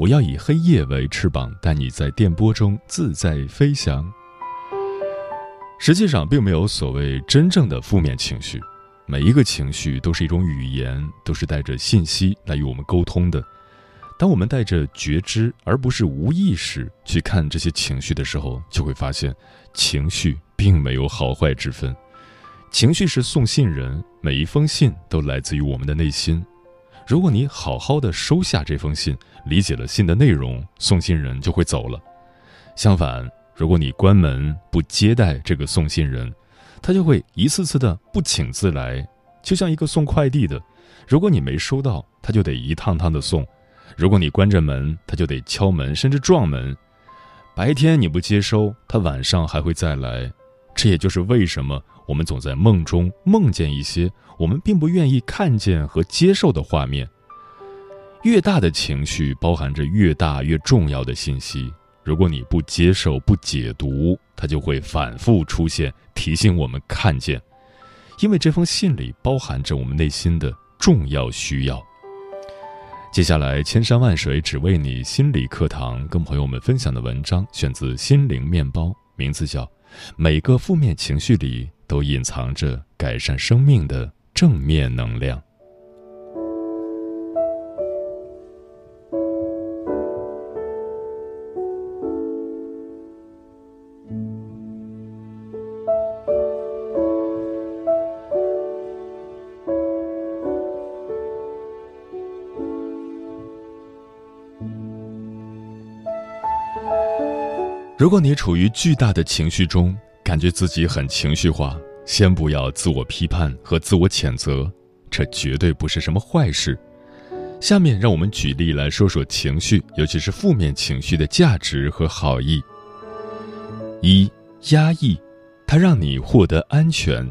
我要以黑夜为翅膀，带你在电波中自在飞翔。实际上，并没有所谓真正的负面情绪，每一个情绪都是一种语言，都是带着信息来与我们沟通的。当我们带着觉知，而不是无意识去看这些情绪的时候，就会发现，情绪并没有好坏之分。情绪是送信人，每一封信都来自于我们的内心。如果你好好的收下这封信，理解了信的内容，送信人就会走了。相反，如果你关门不接待这个送信人，他就会一次次的不请自来，就像一个送快递的，如果你没收到，他就得一趟趟的送。如果你关着门，他就得敲门，甚至撞门。白天你不接收，他晚上还会再来。这也就是为什么我们总在梦中梦见一些我们并不愿意看见和接受的画面。越大的情绪包含着越大越重要的信息。如果你不接受、不解读，它就会反复出现，提醒我们看见。因为这封信里包含着我们内心的重要需要。接下来，千山万水只为你心理课堂，跟朋友们分享的文章选自《心灵面包》，名字叫《每个负面情绪里都隐藏着改善生命的正面能量》。如果你处于巨大的情绪中，感觉自己很情绪化，先不要自我批判和自我谴责，这绝对不是什么坏事。下面让我们举例来说说情绪，尤其是负面情绪的价值和好意。一、压抑，它让你获得安全。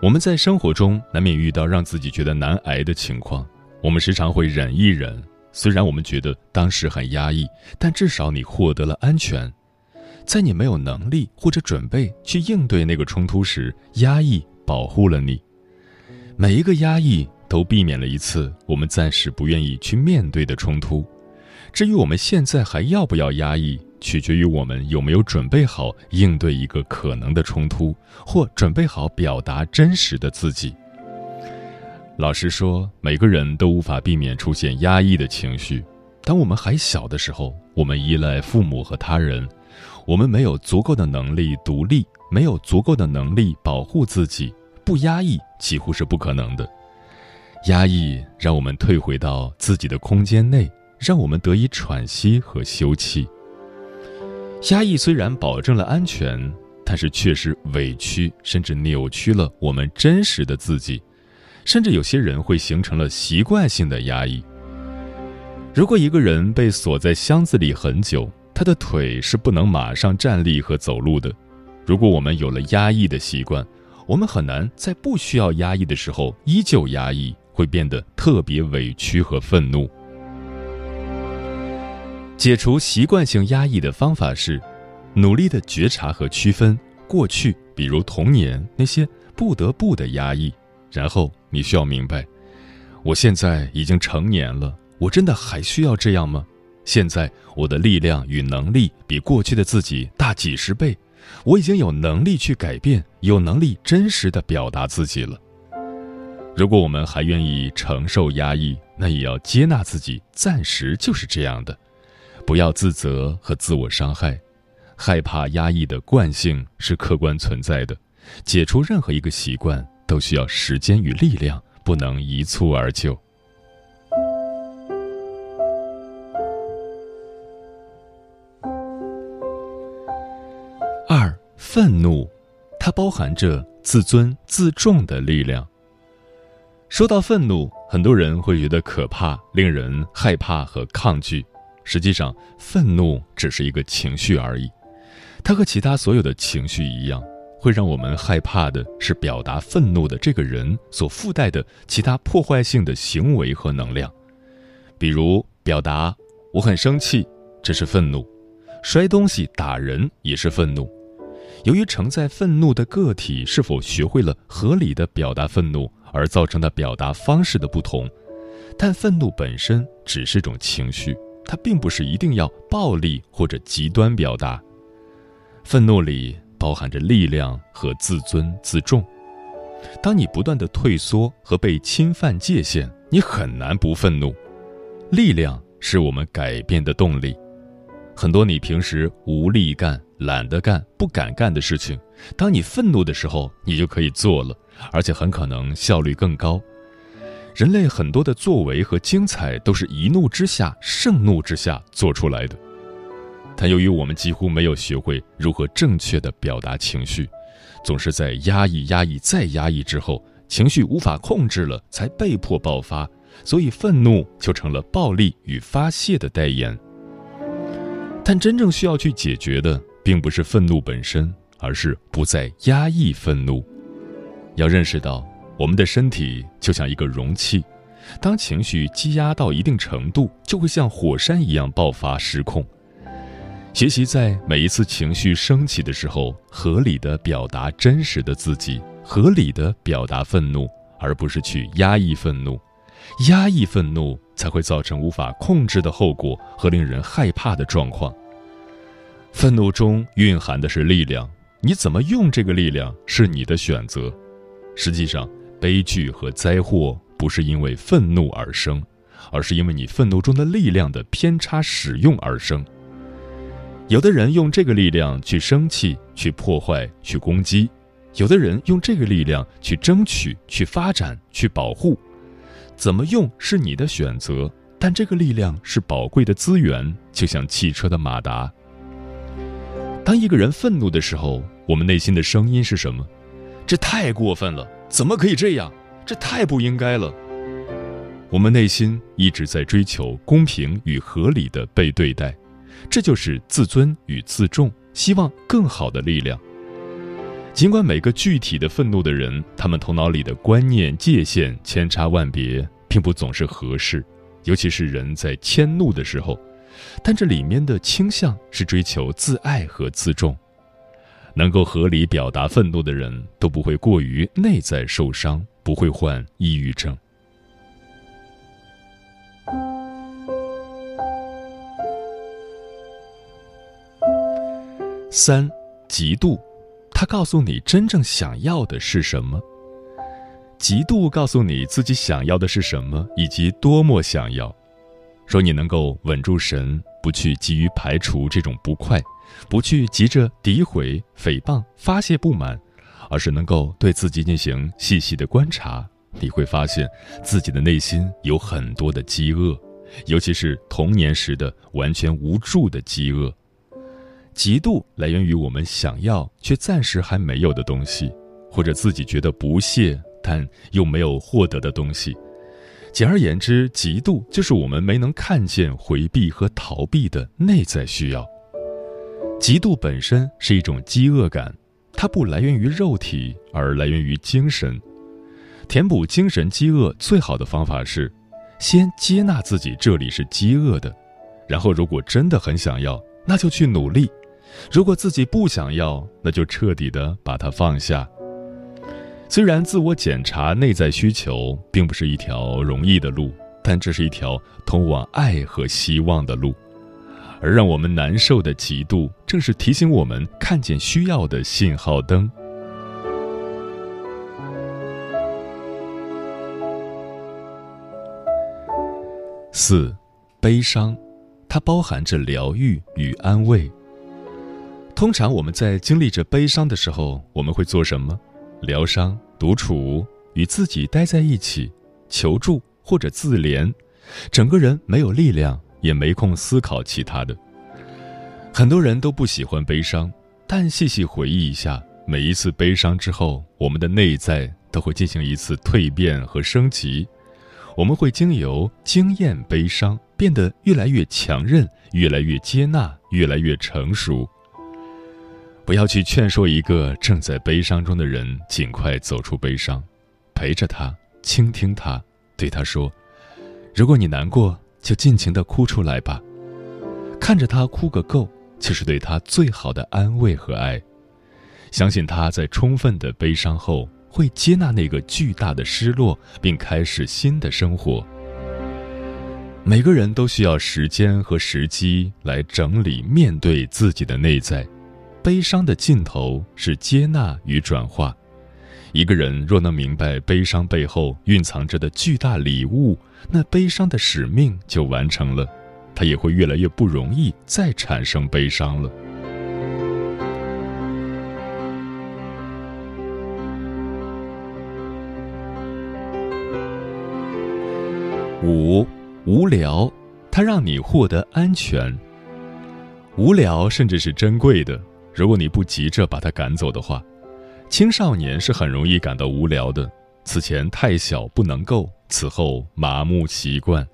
我们在生活中难免遇到让自己觉得难挨的情况，我们时常会忍一忍。虽然我们觉得当时很压抑，但至少你获得了安全。在你没有能力或者准备去应对那个冲突时，压抑保护了你。每一个压抑都避免了一次我们暂时不愿意去面对的冲突。至于我们现在还要不要压抑，取决于我们有没有准备好应对一个可能的冲突，或准备好表达真实的自己。老实说，每个人都无法避免出现压抑的情绪。当我们还小的时候，我们依赖父母和他人，我们没有足够的能力独立，没有足够的能力保护自己，不压抑几乎是不可能的。压抑让我们退回到自己的空间内，让我们得以喘息和休憩。压抑虽然保证了安全，但是确实委屈甚至扭曲了我们真实的自己。甚至有些人会形成了习惯性的压抑。如果一个人被锁在箱子里很久，他的腿是不能马上站立和走路的。如果我们有了压抑的习惯，我们很难在不需要压抑的时候依旧压抑，会变得特别委屈和愤怒。解除习惯性压抑的方法是，努力的觉察和区分过去，比如童年那些不得不的压抑。然后你需要明白，我现在已经成年了，我真的还需要这样吗？现在我的力量与能力比过去的自己大几十倍，我已经有能力去改变，有能力真实的表达自己了。如果我们还愿意承受压抑，那也要接纳自己暂时就是这样的，不要自责和自我伤害。害怕压抑的惯性是客观存在的，解除任何一个习惯都需要时间与力量，不能一蹴而就。二，愤怒，它包含着自尊自重的力量。说到愤怒，很多人会觉得可怕，令人害怕和抗拒。实际上，愤怒只是一个情绪而已。它和其他所有的情绪一样，会让我们害怕的是表达愤怒的这个人所附带的其他破坏性的行为和能量。比如，表达“我很生气”，这是愤怒；摔东西、打人也是愤怒。由于承载愤怒的个体是否学会了合理的表达愤怒而造成的表达方式的不同，但愤怒本身只是种情绪，它并不是一定要暴力或者极端表达。愤怒里包含着力量和自尊自重。当你不断的退缩和被侵犯界限，你很难不愤怒。力量是我们改变的动力。很多你平时无力干、懒得干、不敢干的事情，当你愤怒的时候，你就可以做了，而且很可能效率更高。人类很多的作为和精彩，都是一怒之下、盛怒之下做出来的。但由于我们几乎没有学会如何正确的表达情绪，总是在压抑、压抑再压抑之后，情绪无法控制了，才被迫爆发，所以愤怒就成了暴力与发泄的代言。但真正需要去解决的，并不是愤怒本身，而是不再压抑愤怒。要认识到，我们的身体就像一个容器，当情绪积压到一定程度，就会像火山一样爆发失控。学习在每一次情绪升起的时候，合理的表达真实的自己，合理的表达愤怒，而不是去压抑愤怒。压抑愤怒才会造成无法控制的后果和令人害怕的状况。愤怒中蕴含的是力量，你怎么用这个力量是你的选择。实际上，悲剧和灾祸不是因为愤怒而生，而是因为你愤怒中的力量的偏差使用而生。有的人用这个力量去生气、去破坏、去攻击；有的人用这个力量去争取、去发展、去保护。怎么用是你的选择，但这个力量是宝贵的资源，就像汽车的马达。当一个人愤怒的时候，我们内心的声音是什么？这太过分了！怎么可以这样？这太不应该了！我们内心一直在追求公平与合理的被对待。这就是自尊与自重，希望更好的力量。尽管每个具体的愤怒的人，他们头脑里的观念界限千差万别，并不总是合适，尤其是人在迁怒的时候，但这里面的倾向是追求自爱和自重。能够合理表达愤怒的人，都不会过于内在受伤，不会患抑郁症。三，嫉妒，他告诉你真正想要的是什么。嫉妒告诉你自己想要的是什么，以及多么想要。说你能够稳住神，不去急于排除这种不快，不去急着诋毁、诽谤、发泄不满，而是能够对自己进行细细的观察，你会发现自己的内心有很多的饥饿，尤其是童年时的完全无助的饥饿。嫉妒来源于我们想要却暂时还没有的东西，或者自己觉得不屑但又没有获得的东西。简而言之，嫉妒就是我们没能看见、回避和逃避的内在需要。嫉妒本身是一种饥饿感，它不来源于肉体，而来源于精神。填补精神饥饿最好的方法是，先接纳自己这里是饥饿的，然后如果真的很想要，那就去努力。如果自己不想要，那就彻底的把它放下。虽然自我检查内在需求并不是一条容易的路，但这是一条通往爱和希望的路。而让我们难受的嫉妒，正是提醒我们看见需要的信号灯。四，悲伤。它包含着疗愈与安慰。通常我们在经历着悲伤的时候，我们会做什么？疗伤、独处、与自己待在一起、求助或者自怜，整个人没有力量，也没空思考其他的。很多人都不喜欢悲伤，但细细回忆一下，每一次悲伤之后，我们的内在都会进行一次蜕变和升级。我们会经由经验悲伤，变得越来越强韧，越来越接纳，越来越成熟。不要去劝说一个正在悲伤中的人尽快走出悲伤，陪着他，倾听他，对他说：“如果你难过，就尽情的哭出来吧，看着他哭个够。”就是对他最好的安慰和爱，相信他在充分的悲伤后会接纳那个巨大的失落，并开始新的生活。每个人都需要时间和时机来整理、面对自己的内在。悲伤的尽头是接纳与转化。一个人若能明白悲伤背后蕴藏着的巨大礼物，那悲伤的使命就完成了。他也会越来越不容易再产生悲伤了。五，无聊，它让你获得安全。无聊甚至是珍贵的，如果你不急着把他赶走的话，青少年是很容易感到无聊的。此前太小不能够，此后麻木习惯。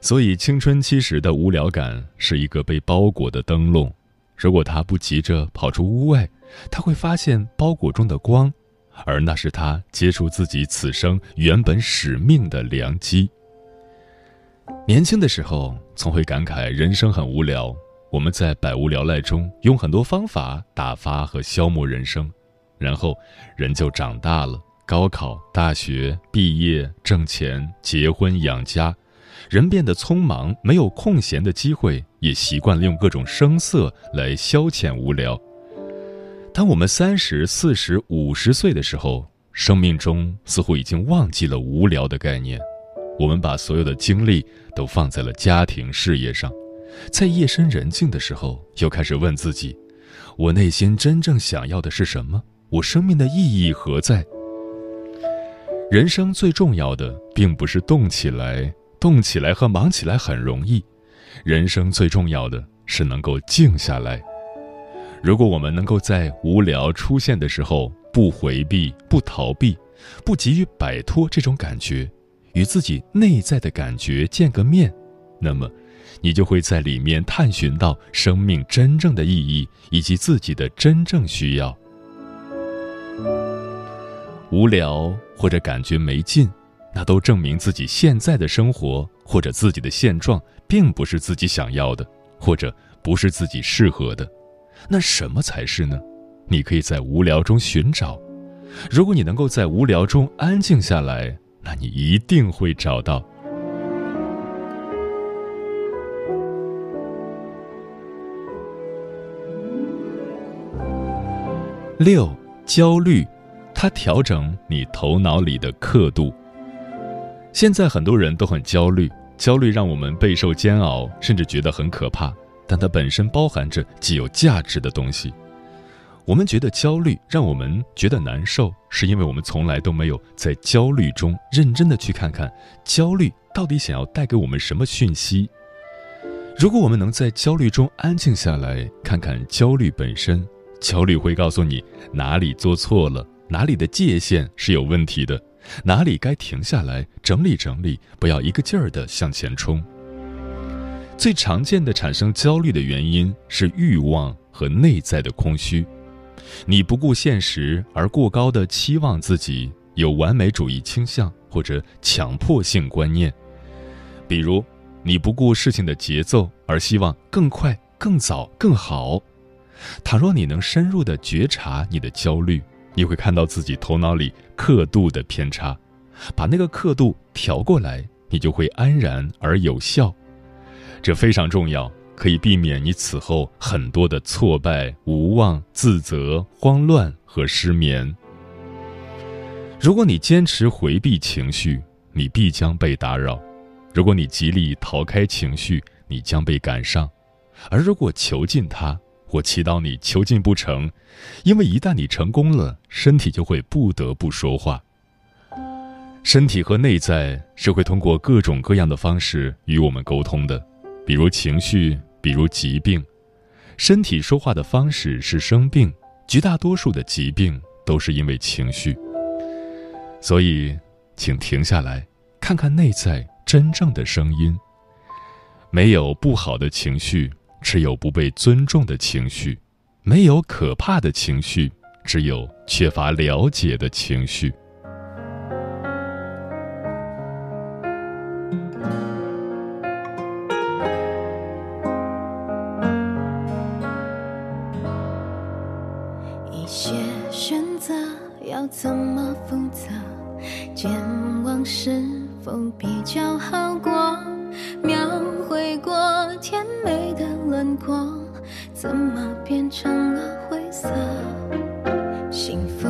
所以，青春期时的无聊感是一个被包裹的灯笼。如果他不急着跑出屋外，他会发现包裹中的光，而那是他接触自己此生原本使命的良机。年轻的时候，总会感慨人生很无聊。我们在百无聊赖中用很多方法打发和消磨人生，然后人就长大了，高考、大学、毕业、挣钱、结婚、养家。人变得匆忙，没有空闲的机会，也习惯了用各种声色来消遣无聊。当我们三十四十五十岁的时候，生命中似乎已经忘记了无聊的概念。我们把所有的精力都放在了家庭事业上，在夜深人静的时候，又开始问自己：我内心真正想要的是什么？我生命的意义何在？人生最重要的，并不是动起来。动起来和忙起来很容易，人生最重要的是能够静下来。如果我们能够在无聊出现的时候不回避、不逃避、不急于摆脱这种感觉，与自己内在的感觉见个面，那么，你就会在里面探寻到生命真正的意义以及自己的真正需要。无聊或者感觉没劲。那都证明自己现在的生活或者自己的现状并不是自己想要的，或者不是自己适合的。那什么才是呢？你可以在无聊中寻找。如果你能够在无聊中安静下来，那你一定会找到。六，焦虑，它调整你头脑里的刻度。现在很多人都很焦虑，焦虑让我们备受煎熬，甚至觉得很可怕。但它本身包含着既有价值的东西。我们觉得焦虑让我们觉得难受，是因为我们从来都没有在焦虑中认真的去看看焦虑到底想要带给我们什么讯息。如果我们能在焦虑中安静下来，看看焦虑本身，焦虑会告诉你哪里做错了，哪里的界限是有问题的。哪里该停下来整理整理，不要一个劲儿的向前冲。最常见的产生焦虑的原因是欲望和内在的空虚。你不顾现实而过高的期望自己，有完美主义倾向或者强迫性观念。比如，你不顾事情的节奏而希望更快、更早、更好。倘若你能深入的觉察你的焦虑。你会看到自己头脑里刻度的偏差，把那个刻度调过来，你就会安然而有效。这非常重要，可以避免你此后很多的挫败、无望、自责、慌乱和失眠。如果你坚持回避情绪，你必将被打扰；如果你极力逃开情绪，你将被赶上；而如果囚禁它，我祈祷你囚禁不成，因为一旦你成功了，身体就会不得不说话。身体和内在是会通过各种各样的方式与我们沟通的，比如情绪，比如疾病。身体说话的方式是生病，绝大多数的疾病都是因为情绪。所以，请停下来，看看内在真正的声音。没有不好的情绪，只有不被尊重的情绪；没有可怕的情绪，只有缺乏了解的情绪。怎么变成了灰色？幸福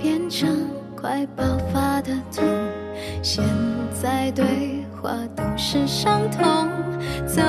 变成快爆发的痛现在对话都是伤痛。走。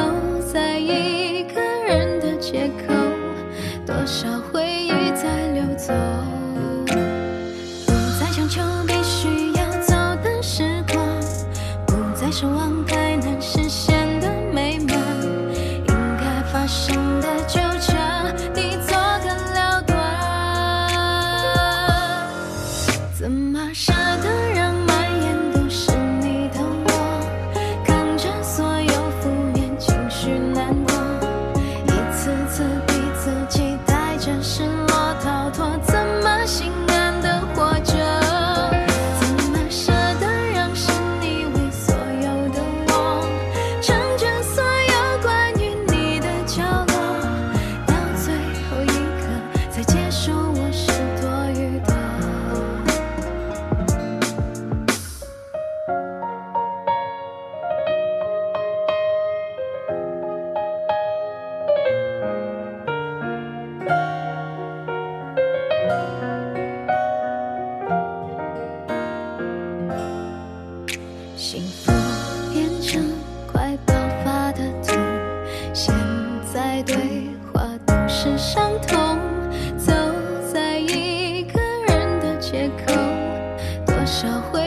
这回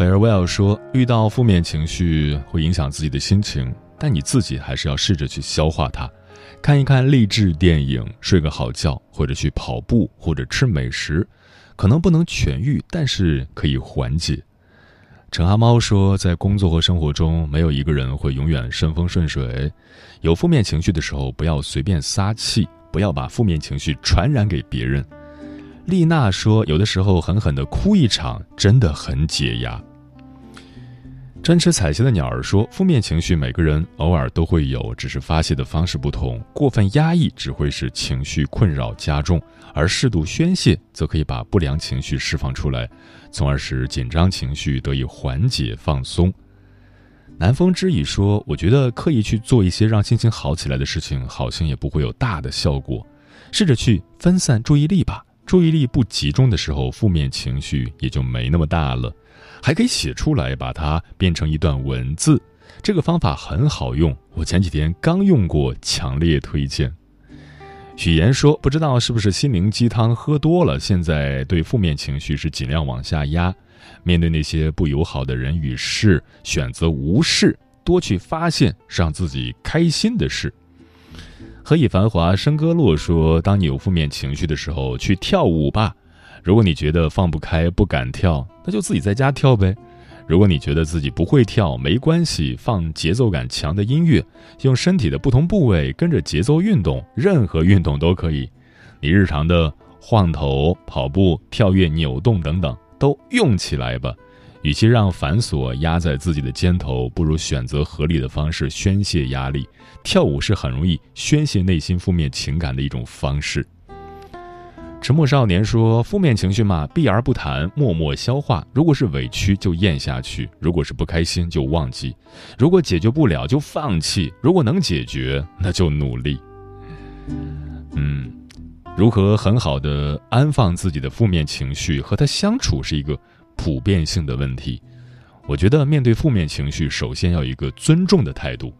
？Farewell 说，遇到负面情绪会影响自己的心情，但你自己还是要试着去消化它，看一看励志电影，睡个好觉，或者去跑步，或者吃美食，可能不能痊愈，但是可以缓解。陈阿猫说，在工作和生活中，没有一个人会永远顺风顺水，有负面情绪的时候，不要随便撒气，不要把负面情绪传染给别人。丽娜说：“有的时候狠狠的哭一场，真的很解压。”专吃彩旗的鸟儿说：“负面情绪每个人偶尔都会有，只是发泄的方式不同。过分压抑只会使情绪困扰加重，而适度宣泄则可以把不良情绪释放出来，从而使紧张情绪得以缓解放松。”南风之雨说：“我觉得刻意去做一些让心情好起来的事情，好像也不会有大的效果。试着去分散注意力吧。注意力不集中的时候，负面情绪也就没那么大了。还可以写出来，把它变成一段文字。这个方法很好用，我前几天刚用过，强烈推荐。”许言说：“不知道是不是心灵鸡汤喝多了，现在对负面情绪是尽量往下压。”面对那些不友好的人与事，选择无视，多去发现让自己开心的事。何以繁华笙歌落说：“当你有负面情绪的时候，去跳舞吧。如果你觉得放不开、不敢跳，那就自己在家跳呗。如果你觉得自己不会跳，没关系，放节奏感强的音乐，用身体的不同部位跟着节奏运动，任何运动都可以。你日常的晃头、跑步、跳跃、扭动等等。”都用起来吧，与其让繁琐压在自己的肩头，不如选择合理的方式宣泄压力。跳舞是很容易宣泄内心负面情感的一种方式。沉默少年说：“负面情绪嘛，避而不谈，默默消化。如果是委屈，就咽下去；如果是不开心，就忘记；如果解决不了，就放弃；如果能解决，那就努力。”嗯。如何很好的安放自己的负面情绪，和他相处是一个普遍性的问题。我觉得面对负面情绪，首先要一个尊重的态度。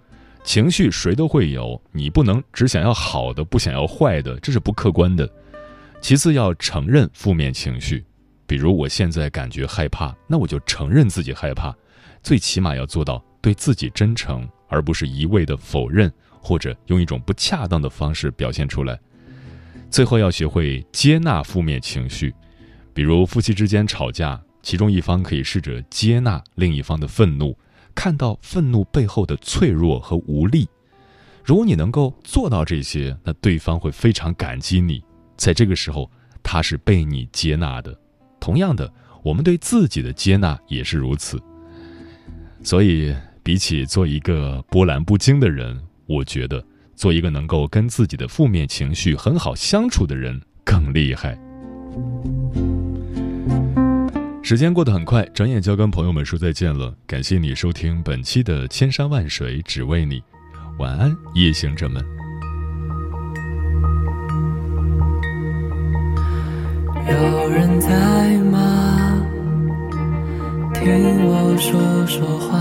情绪谁都会有，你不能只想要好的，不想要坏的，这是不客观的。其次要承认负面情绪，比如我现在感觉害怕，那我就承认自己害怕。最起码要做到对自己真诚，而不是一味的否认，或者用一种不恰当的方式表现出来。最后要学会接纳负面情绪，比如夫妻之间吵架，其中一方可以试着接纳另一方的愤怒，看到愤怒背后的脆弱和无力。如果你能够做到这些，那对方会非常感激你，在这个时候他是被你接纳的。同样的，我们对自己的接纳也是如此。所以，比起做一个波澜不惊的人，我觉得。做一个能够跟自己的负面情绪很好相处的人更厉害。时间过得很快，转眼就要跟朋友们说再见了。感谢你收听本期的《千山万水只为你》，晚安，夜行者们。有人在吗？听我说说话，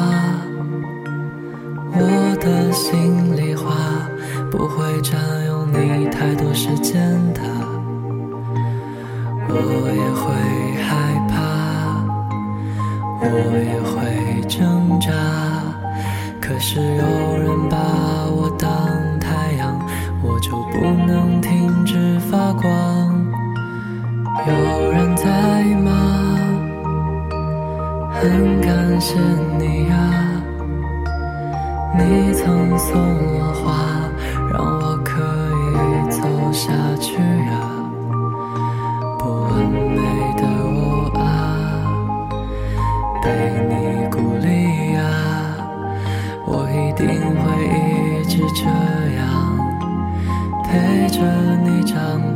我的心里话。不会占用你太多时间的，我也会害怕，我也会挣扎。可是有人把我当太阳，我就不能停止发光。感谢你啊，你曾送我花。让我可以走下去啊，不完美的我啊，被你鼓励啊，我一定会一直这样陪着你长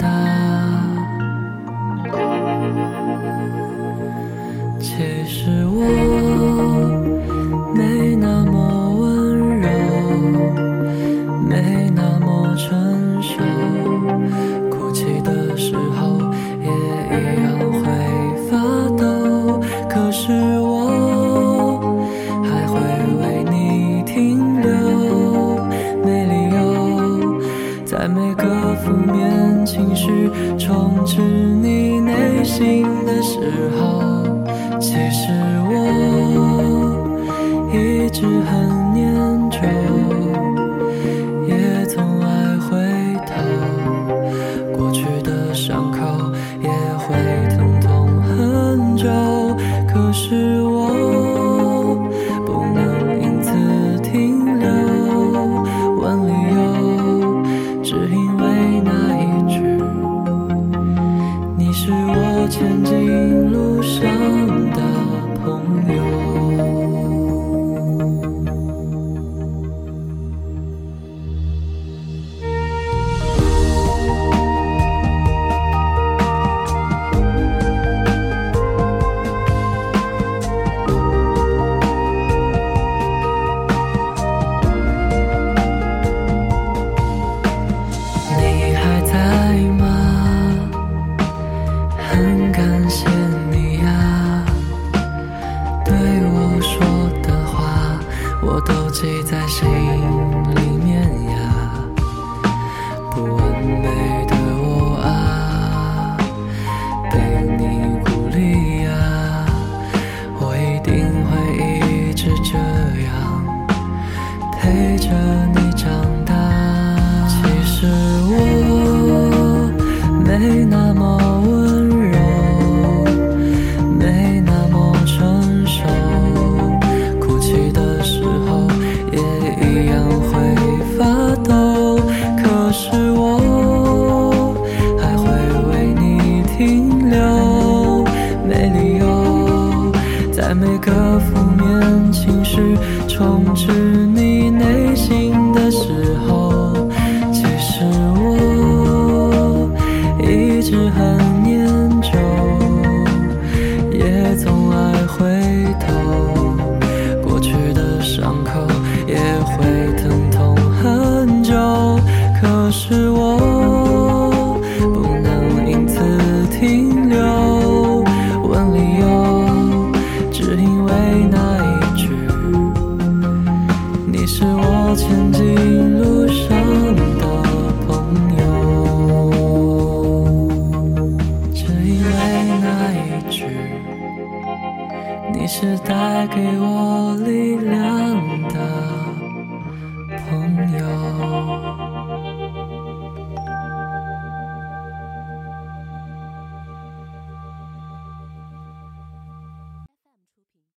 之痕。